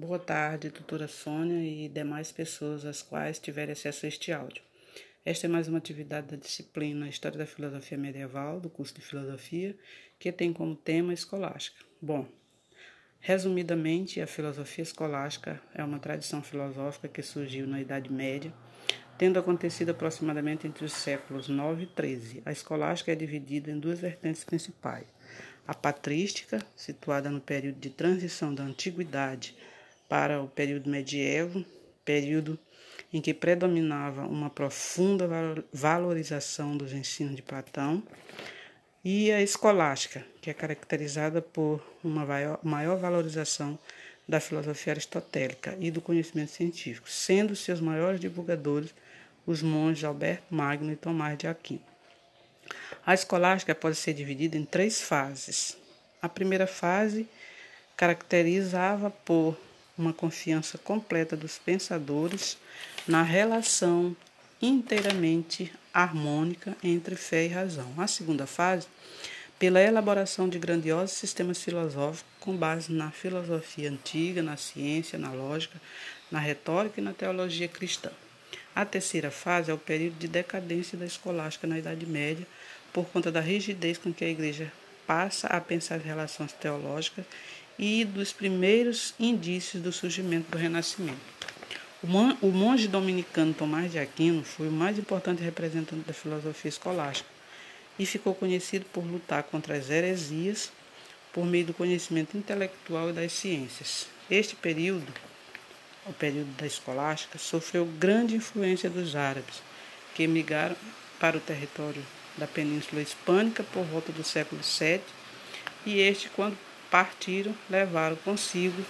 Boa tarde, doutora Sônia e demais pessoas às quais tiverem acesso a este áudio. Esta é mais uma atividade da disciplina História da Filosofia Medieval, do curso de Filosofia, que tem como tema escolástica. Bom, resumidamente, a filosofia escolástica é uma tradição filosófica que surgiu na Idade Média, tendo acontecido aproximadamente entre os séculos 9 e 13. A escolástica é dividida em duas vertentes principais. A patrística, situada no período de transição da antiguidade para o período medievo, período em que predominava uma profunda valorização dos ensinos de Platão, e a escolástica, que é caracterizada por uma maior valorização da filosofia aristotélica e do conhecimento científico, sendo seus maiores divulgadores os monges Alberto Magno e Tomás de Aquino. A escolástica pode ser dividida em três fases. A primeira fase caracterizava por uma confiança completa dos pensadores na relação inteiramente harmônica entre fé e razão. A segunda fase, pela elaboração de grandiosos sistemas filosóficos com base na filosofia antiga, na ciência, na lógica, na retórica e na teologia cristã. A terceira fase é o período de decadência da escolástica na Idade Média, por conta da rigidez com que a Igreja passa a pensar as relações teológicas e dos primeiros indícios do surgimento do Renascimento. O monge dominicano Tomás de Aquino foi o mais importante representante da filosofia escolástica e ficou conhecido por lutar contra as heresias por meio do conhecimento intelectual e das ciências. Este período, o período da escolástica, sofreu grande influência dos árabes, que emigraram para o território da Península Hispânica por volta do século VII, e este, quando partiram, levaram consigo